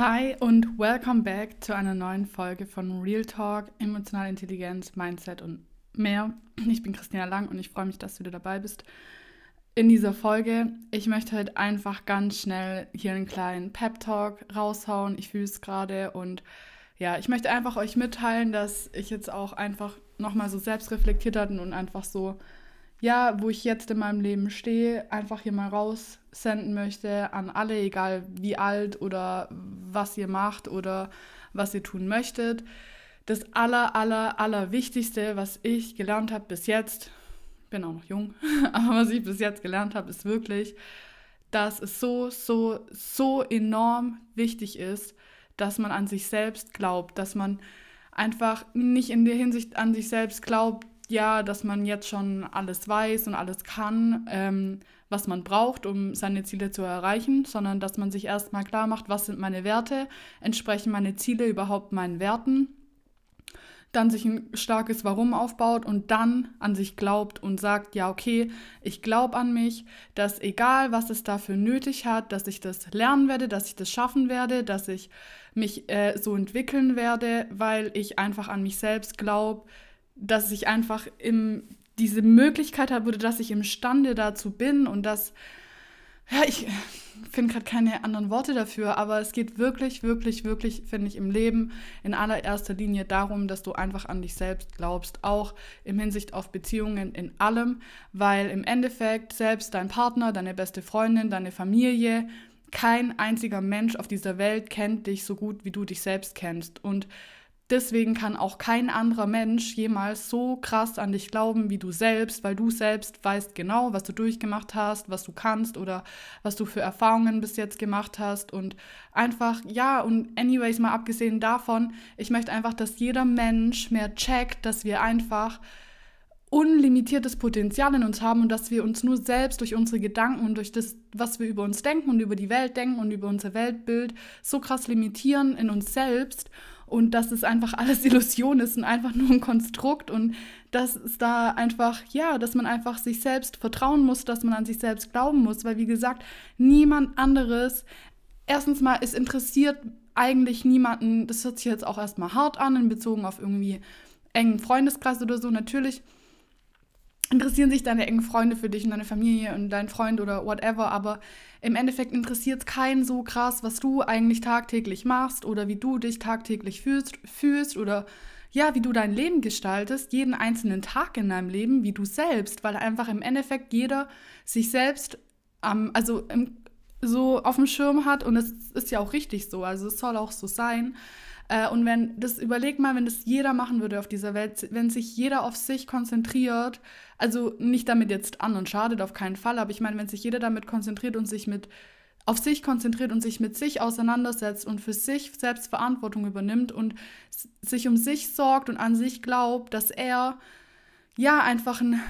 Hi und welcome back zu einer neuen Folge von Real Talk, emotionale Intelligenz, Mindset und mehr. Ich bin Christina Lang und ich freue mich, dass du wieder dabei bist in dieser Folge. Ich möchte heute einfach ganz schnell hier einen kleinen Pep Talk raushauen. Ich fühle es gerade und ja, ich möchte einfach euch mitteilen, dass ich jetzt auch einfach nochmal so selbst reflektiert hatte und einfach so, ja, wo ich jetzt in meinem Leben stehe, einfach hier mal raussenden möchte an alle, egal wie alt oder was ihr macht oder was ihr tun möchtet. Das aller, aller, aller Wichtigste, was ich gelernt habe bis jetzt, bin auch noch jung, aber was ich bis jetzt gelernt habe, ist wirklich, dass es so, so, so enorm wichtig ist, dass man an sich selbst glaubt, dass man einfach nicht in der Hinsicht an sich selbst glaubt, ja, dass man jetzt schon alles weiß und alles kann, ähm, was man braucht, um seine Ziele zu erreichen, sondern dass man sich erstmal klar macht, was sind meine Werte, entsprechen meine Ziele überhaupt meinen Werten, dann sich ein starkes Warum aufbaut und dann an sich glaubt und sagt, ja, okay, ich glaube an mich, dass egal, was es dafür nötig hat, dass ich das lernen werde, dass ich das schaffen werde, dass ich mich äh, so entwickeln werde, weil ich einfach an mich selbst glaube, dass ich einfach im, diese Möglichkeit habe, dass ich imstande dazu bin und dass, ja, ich finde gerade keine anderen Worte dafür, aber es geht wirklich, wirklich, wirklich, finde ich, im Leben in allererster Linie darum, dass du einfach an dich selbst glaubst, auch im Hinsicht auf Beziehungen in allem, weil im Endeffekt selbst dein Partner, deine beste Freundin, deine Familie, kein einziger Mensch auf dieser Welt kennt dich so gut, wie du dich selbst kennst. Und deswegen kann auch kein anderer Mensch jemals so krass an dich glauben wie du selbst, weil du selbst weißt genau, was du durchgemacht hast, was du kannst oder was du für Erfahrungen bis jetzt gemacht hast. Und einfach, ja, und anyways, mal abgesehen davon, ich möchte einfach, dass jeder Mensch mehr checkt, dass wir einfach unlimitiertes Potenzial in uns haben und dass wir uns nur selbst durch unsere Gedanken und durch das, was wir über uns denken und über die Welt denken und über unser Weltbild so krass limitieren in uns selbst und dass es einfach alles Illusion ist und einfach nur ein Konstrukt und dass es da einfach, ja, dass man einfach sich selbst vertrauen muss, dass man an sich selbst glauben muss, weil wie gesagt, niemand anderes, erstens mal, es interessiert eigentlich niemanden, das hört sich jetzt auch erstmal hart an, in Bezug auf irgendwie engen Freundeskreis oder so, natürlich interessieren sich deine engen Freunde für dich und deine Familie und dein Freund oder whatever, aber im Endeffekt interessiert es keinen so krass, was du eigentlich tagtäglich machst oder wie du dich tagtäglich fühlst, fühlst oder ja, wie du dein Leben gestaltest, jeden einzelnen Tag in deinem Leben, wie du selbst, weil einfach im Endeffekt jeder sich selbst ähm, also im, so auf dem Schirm hat und es ist ja auch richtig so, also es soll auch so sein. Äh, und wenn das, überleg mal, wenn das jeder machen würde auf dieser Welt, wenn sich jeder auf sich konzentriert, also nicht damit jetzt anderen schadet, auf keinen Fall, aber ich meine, wenn sich jeder damit konzentriert und sich mit auf sich konzentriert und sich mit sich auseinandersetzt und für sich selbst Verantwortung übernimmt und sich um sich sorgt und an sich glaubt, dass er ja einfach ein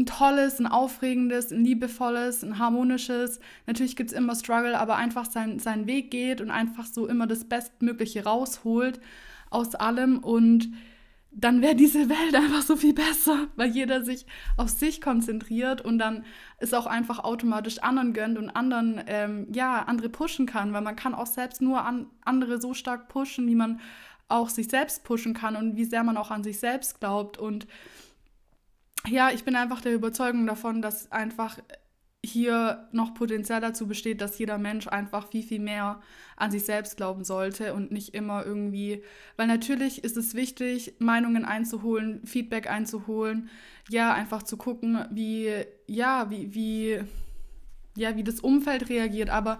ein tolles, ein aufregendes, ein liebevolles, ein harmonisches. Natürlich gibt es immer Struggle, aber einfach sein, seinen Weg geht und einfach so immer das Bestmögliche rausholt aus allem. Und dann wäre diese Welt einfach so viel besser, weil jeder sich auf sich konzentriert und dann es auch einfach automatisch anderen gönnt und anderen, ähm, ja, andere pushen kann, weil man kann auch selbst nur an andere so stark pushen, wie man auch sich selbst pushen kann und wie sehr man auch an sich selbst glaubt und ja, ich bin einfach der Überzeugung davon, dass einfach hier noch Potenzial dazu besteht, dass jeder Mensch einfach viel, viel mehr an sich selbst glauben sollte und nicht immer irgendwie, weil natürlich ist es wichtig, Meinungen einzuholen, Feedback einzuholen, ja, einfach zu gucken, wie, ja, wie, wie, ja, wie das Umfeld reagiert, aber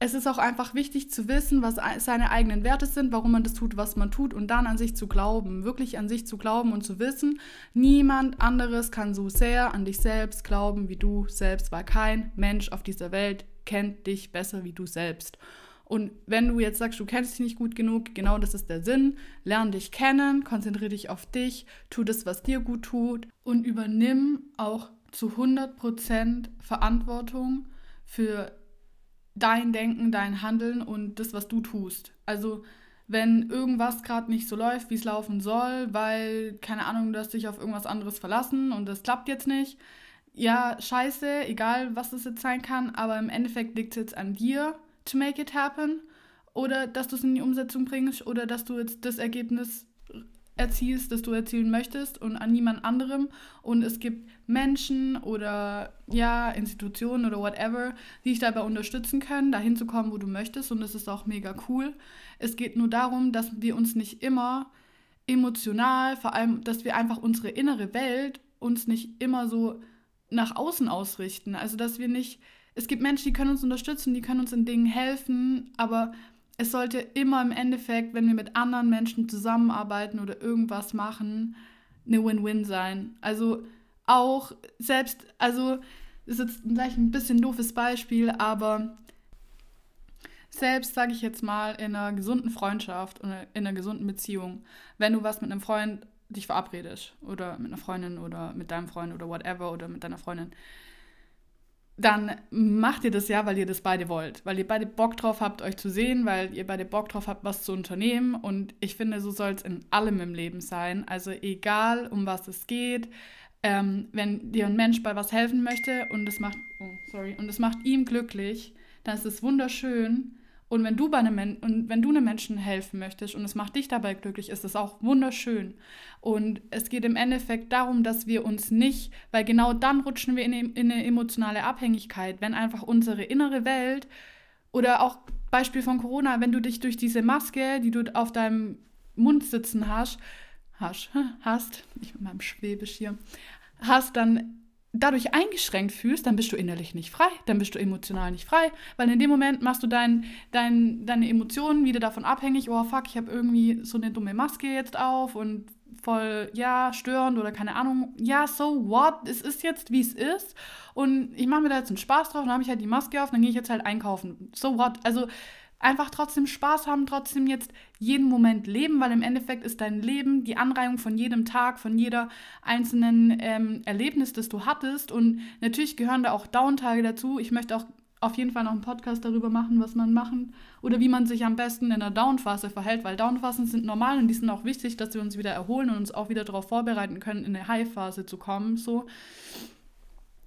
es ist auch einfach wichtig zu wissen, was seine eigenen Werte sind, warum man das tut, was man tut und dann an sich zu glauben, wirklich an sich zu glauben und zu wissen, niemand anderes kann so sehr an dich selbst glauben wie du selbst, weil kein Mensch auf dieser Welt kennt dich besser wie du selbst. Und wenn du jetzt sagst, du kennst dich nicht gut genug, genau das ist der Sinn. Lern dich kennen, konzentriere dich auf dich, tu das, was dir gut tut und übernimm auch zu 100% Verantwortung für dein Denken, dein Handeln und das, was du tust. Also wenn irgendwas gerade nicht so läuft, wie es laufen soll, weil, keine Ahnung, du hast dich auf irgendwas anderes verlassen und das klappt jetzt nicht. Ja, scheiße, egal was das jetzt sein kann, aber im Endeffekt liegt es jetzt an dir to make it happen. oder dass du es in die Umsetzung bringst oder dass du jetzt das Ergebnis erzielst, das du erzielen möchtest und an niemand anderem. Und es gibt Menschen oder ja, Institutionen oder whatever, die dich dabei unterstützen können, dahin zu kommen, wo du möchtest. Und das ist auch mega cool. Es geht nur darum, dass wir uns nicht immer emotional, vor allem, dass wir einfach unsere innere Welt uns nicht immer so nach außen ausrichten. Also, dass wir nicht, es gibt Menschen, die können uns unterstützen, die können uns in Dingen helfen, aber es sollte immer im Endeffekt, wenn wir mit anderen Menschen zusammenarbeiten oder irgendwas machen, eine Win-Win sein. Also auch selbst, also ist jetzt gleich ein bisschen doofes Beispiel, aber selbst, sage ich jetzt mal, in einer gesunden Freundschaft oder in einer gesunden Beziehung, wenn du was mit einem Freund dich verabredest oder mit einer Freundin oder mit deinem Freund oder whatever oder mit deiner Freundin, dann macht ihr das ja, weil ihr das beide wollt, weil ihr beide Bock drauf habt, euch zu sehen, weil ihr beide Bock drauf habt, was zu unternehmen. Und ich finde, so soll es in allem im Leben sein. Also egal, um was es geht, ähm, wenn dir ein Mensch bei was helfen möchte und es macht, oh, sorry, und es macht ihm glücklich, dann ist es wunderschön. Und wenn du bei einem Men und wenn du einem Menschen helfen möchtest und es macht dich dabei glücklich, ist es auch wunderschön. Und es geht im Endeffekt darum, dass wir uns nicht, weil genau dann rutschen wir in, in eine emotionale Abhängigkeit, wenn einfach unsere innere Welt oder auch Beispiel von Corona, wenn du dich durch diese Maske, die du auf deinem Mund sitzen hast, hast, hast, ich mit meinem Schwäbisch hier, hast, dann dadurch eingeschränkt fühlst, dann bist du innerlich nicht frei, dann bist du emotional nicht frei, weil in dem Moment machst du dein, dein, deine Emotionen wieder davon abhängig, oh fuck, ich habe irgendwie so eine dumme Maske jetzt auf und voll, ja, störend oder keine Ahnung, ja, so what, es ist jetzt, wie es ist. Und ich mache mir da jetzt einen Spaß drauf, dann habe ich halt die Maske auf, dann gehe ich jetzt halt einkaufen, so what, also einfach trotzdem Spaß haben, trotzdem jetzt jeden Moment leben, weil im Endeffekt ist dein Leben die Anreihung von jedem Tag, von jeder einzelnen ähm, Erlebnis, das du hattest. Und natürlich gehören da auch Downtage dazu. Ich möchte auch auf jeden Fall noch einen Podcast darüber machen, was man machen oder wie man sich am besten in der Downphase verhält, weil Downphasen sind normal und die sind auch wichtig, dass wir uns wieder erholen und uns auch wieder darauf vorbereiten können, in eine High-Phase zu kommen. So.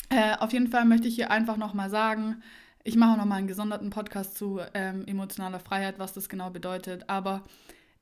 Äh, auf jeden Fall möchte ich hier einfach nochmal sagen, ich mache auch nochmal einen gesonderten Podcast zu ähm, emotionaler Freiheit, was das genau bedeutet. Aber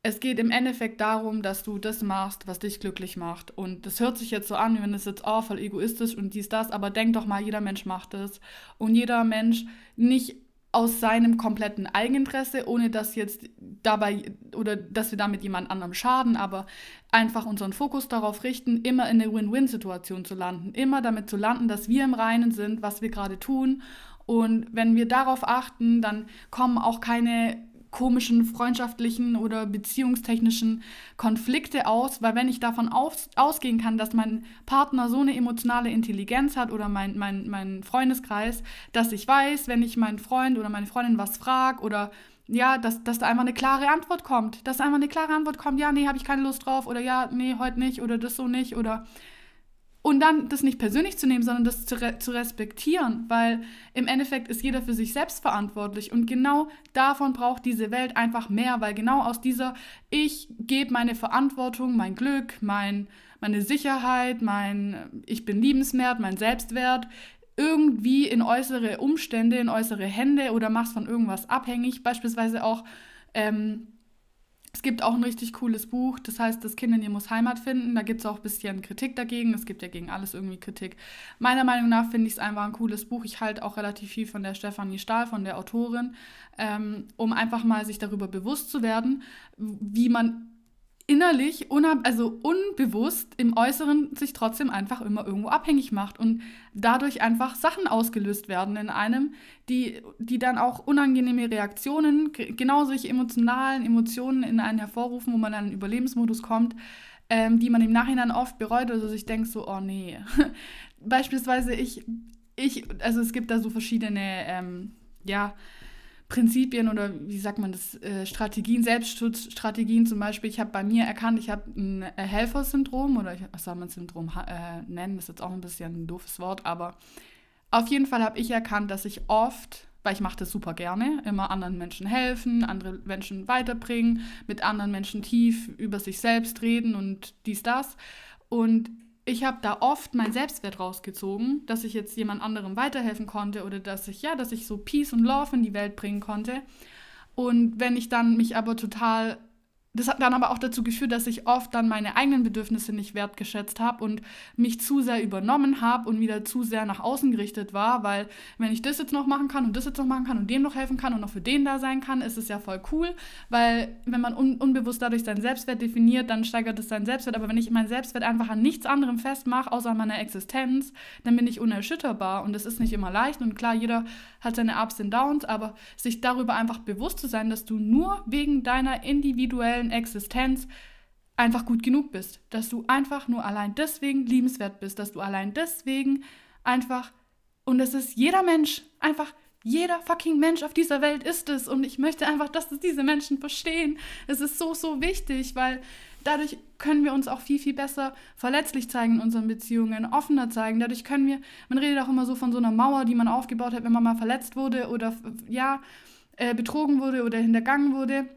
es geht im Endeffekt darum, dass du das machst, was dich glücklich macht. Und das hört sich jetzt so an, wie wenn es jetzt oh, voll egoistisch und dies, das, aber denk doch mal, jeder Mensch macht es. Und jeder Mensch nicht aus seinem kompletten Eigeninteresse, ohne dass jetzt dabei oder dass wir damit jemand anderem schaden, aber einfach unseren Fokus darauf richten, immer in eine Win-Win-Situation zu landen, immer damit zu landen, dass wir im Reinen sind, was wir gerade tun und wenn wir darauf achten, dann kommen auch keine komischen freundschaftlichen oder beziehungstechnischen Konflikte aus, weil wenn ich davon aus, ausgehen kann, dass mein Partner so eine emotionale Intelligenz hat oder mein, mein, mein Freundeskreis, dass ich weiß, wenn ich meinen Freund oder meine Freundin was frage oder ja, dass, dass da einfach eine klare Antwort kommt, dass einfach eine klare Antwort kommt, ja, nee, habe ich keine Lust drauf oder ja, nee, heute nicht oder das so nicht oder und dann das nicht persönlich zu nehmen, sondern das zu, re zu respektieren, weil im Endeffekt ist jeder für sich selbst verantwortlich. Und genau davon braucht diese Welt einfach mehr, weil genau aus dieser, ich gebe meine Verantwortung, mein Glück, mein, meine Sicherheit, mein, ich bin liebenswert, mein Selbstwert, irgendwie in äußere Umstände, in äußere Hände oder machst von irgendwas abhängig. Beispielsweise auch, ähm, es gibt auch ein richtig cooles Buch, das heißt, das Kind in dir muss Heimat finden. Da gibt es auch ein bisschen Kritik dagegen. Es gibt ja gegen alles irgendwie Kritik. Meiner Meinung nach finde ich es einfach ein cooles Buch. Ich halte auch relativ viel von der Stefanie Stahl, von der Autorin, ähm, um einfach mal sich darüber bewusst zu werden, wie man innerlich, also unbewusst im Äußeren sich trotzdem einfach immer irgendwo abhängig macht und dadurch einfach Sachen ausgelöst werden in einem, die, die dann auch unangenehme Reaktionen, genau solche emotionalen Emotionen in einen hervorrufen, wo man dann in den Überlebensmodus kommt, ähm, die man im Nachhinein oft bereut oder sich denkt so, oh nee. Beispielsweise ich, ich, also es gibt da so verschiedene, ähm, ja, Prinzipien oder wie sagt man das, äh, Strategien, Selbstschutzstrategien zum Beispiel. Ich habe bei mir erkannt, ich habe ein Helfersyndrom oder ich, was soll man Syndrom äh, nennen, das ist jetzt auch ein bisschen ein doofes Wort, aber auf jeden Fall habe ich erkannt, dass ich oft, weil ich mache das super gerne, immer anderen Menschen helfen, andere Menschen weiterbringen, mit anderen Menschen tief über sich selbst reden und dies, das. Und ich habe da oft meinen Selbstwert rausgezogen, dass ich jetzt jemand anderem weiterhelfen konnte oder dass ich, ja, dass ich so Peace und Love in die Welt bringen konnte. Und wenn ich dann mich aber total das hat dann aber auch dazu geführt, dass ich oft dann meine eigenen Bedürfnisse nicht wertgeschätzt habe und mich zu sehr übernommen habe und wieder zu sehr nach außen gerichtet war, weil wenn ich das jetzt noch machen kann und das jetzt noch machen kann und dem noch helfen kann und noch für den da sein kann, ist es ja voll cool, weil wenn man un unbewusst dadurch seinen Selbstwert definiert, dann steigert es seinen Selbstwert, aber wenn ich meinen Selbstwert einfach an nichts anderem festmache, außer an meiner Existenz, dann bin ich unerschütterbar und das ist nicht immer leicht. Und klar, jeder hat seine Ups und Downs, aber sich darüber einfach bewusst zu sein, dass du nur wegen deiner individuellen Existenz einfach gut genug bist. Dass du einfach nur allein deswegen liebenswert bist. Dass du allein deswegen einfach, und es ist jeder Mensch, einfach jeder fucking Mensch auf dieser Welt ist es. Und ich möchte einfach, dass das diese Menschen verstehen. Es ist so, so wichtig, weil dadurch können wir uns auch viel, viel besser verletzlich zeigen in unseren Beziehungen, offener zeigen. Dadurch können wir, man redet auch immer so von so einer Mauer, die man aufgebaut hat, wenn man mal verletzt wurde oder ja, äh, betrogen wurde oder hintergangen wurde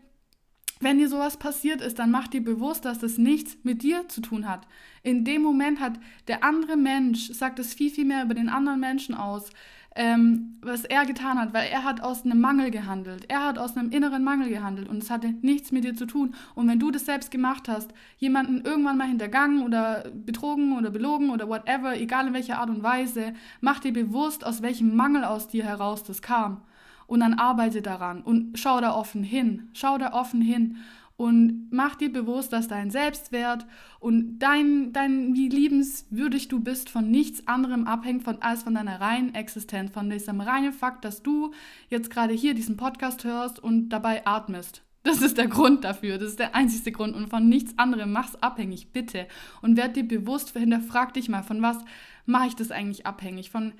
wenn dir sowas passiert ist, dann mach dir bewusst, dass das nichts mit dir zu tun hat. In dem Moment hat der andere Mensch, sagt es viel, viel mehr über den anderen Menschen aus, ähm, was er getan hat, weil er hat aus einem Mangel gehandelt. Er hat aus einem inneren Mangel gehandelt und es hatte nichts mit dir zu tun. Und wenn du das selbst gemacht hast, jemanden irgendwann mal hintergangen oder betrogen oder belogen oder whatever, egal in welcher Art und Weise, mach dir bewusst, aus welchem Mangel aus dir heraus das kam und dann arbeite daran und schau da offen hin. Schau da offen hin und mach dir bewusst, dass dein Selbstwert und dein, dein wie liebenswürdig du bist von nichts anderem abhängt von, als von deiner reinen Existenz, von diesem reinen Fakt, dass du jetzt gerade hier diesen Podcast hörst und dabei atmest. Das ist der Grund dafür. Das ist der einzige Grund. Und von nichts anderem mach's abhängig, bitte. Und werd dir bewusst, hinterfrag dich mal, von was mache ich das eigentlich abhängig? Von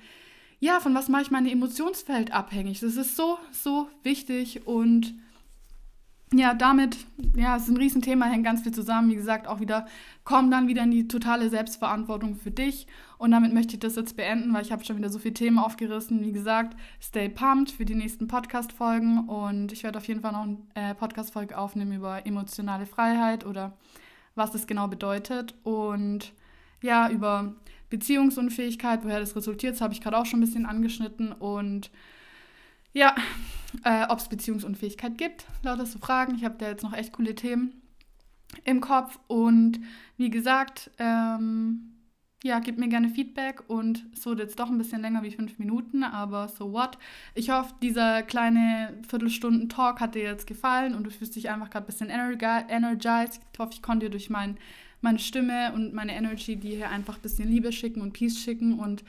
ja, von was mache ich mein Emotionsfeld abhängig? Das ist so, so wichtig und ja, damit, ja, es ist ein Riesenthema, hängt ganz viel zusammen. Wie gesagt, auch wieder, komm dann wieder in die totale Selbstverantwortung für dich. Und damit möchte ich das jetzt beenden, weil ich habe schon wieder so viele Themen aufgerissen. Wie gesagt, stay pumped für die nächsten Podcast-Folgen. Und ich werde auf jeden Fall noch eine äh, Podcast-Folge aufnehmen über emotionale Freiheit oder was das genau bedeutet. Und ja, über Beziehungsunfähigkeit, woher das resultiert, das habe ich gerade auch schon ein bisschen angeschnitten. Und ja, äh, ob es Beziehungsunfähigkeit gibt, lauter so Fragen. Ich habe da jetzt noch echt coole Themen im Kopf. Und wie gesagt, ähm, ja, gib mir gerne Feedback und es wurde jetzt doch ein bisschen länger wie fünf Minuten, aber so what. Ich hoffe, dieser kleine Viertelstunden-Talk hat dir jetzt gefallen und du fühlst dich einfach gerade ein bisschen energized. Ich hoffe, ich konnte dir durch meinen meine Stimme und meine Energy, die hier einfach ein bisschen Liebe schicken und Peace schicken und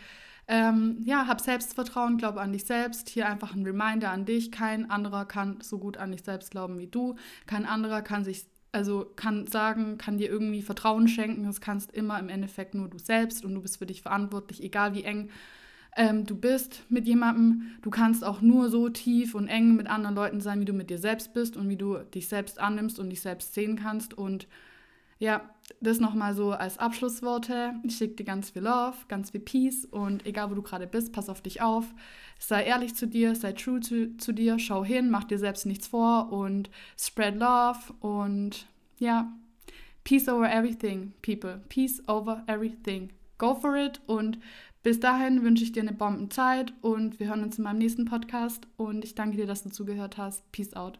ähm, ja, hab Selbstvertrauen, glaube an dich selbst. Hier einfach ein Reminder an dich. Kein anderer kann so gut an dich selbst glauben wie du. Kein anderer kann sich, also kann sagen, kann dir irgendwie Vertrauen schenken. Das kannst immer im Endeffekt nur du selbst und du bist für dich verantwortlich, egal wie eng ähm, du bist mit jemandem. Du kannst auch nur so tief und eng mit anderen Leuten sein, wie du mit dir selbst bist und wie du dich selbst annimmst und dich selbst sehen kannst und ja, das nochmal so als Abschlussworte. Ich schicke dir ganz viel Love, ganz viel Peace und egal wo du gerade bist, pass auf dich auf. Sei ehrlich zu dir, sei true zu, zu dir, schau hin, mach dir selbst nichts vor und spread love und ja, peace over everything, people. Peace over everything. Go for it und bis dahin wünsche ich dir eine Bombenzeit und wir hören uns in meinem nächsten Podcast und ich danke dir, dass du zugehört hast. Peace out.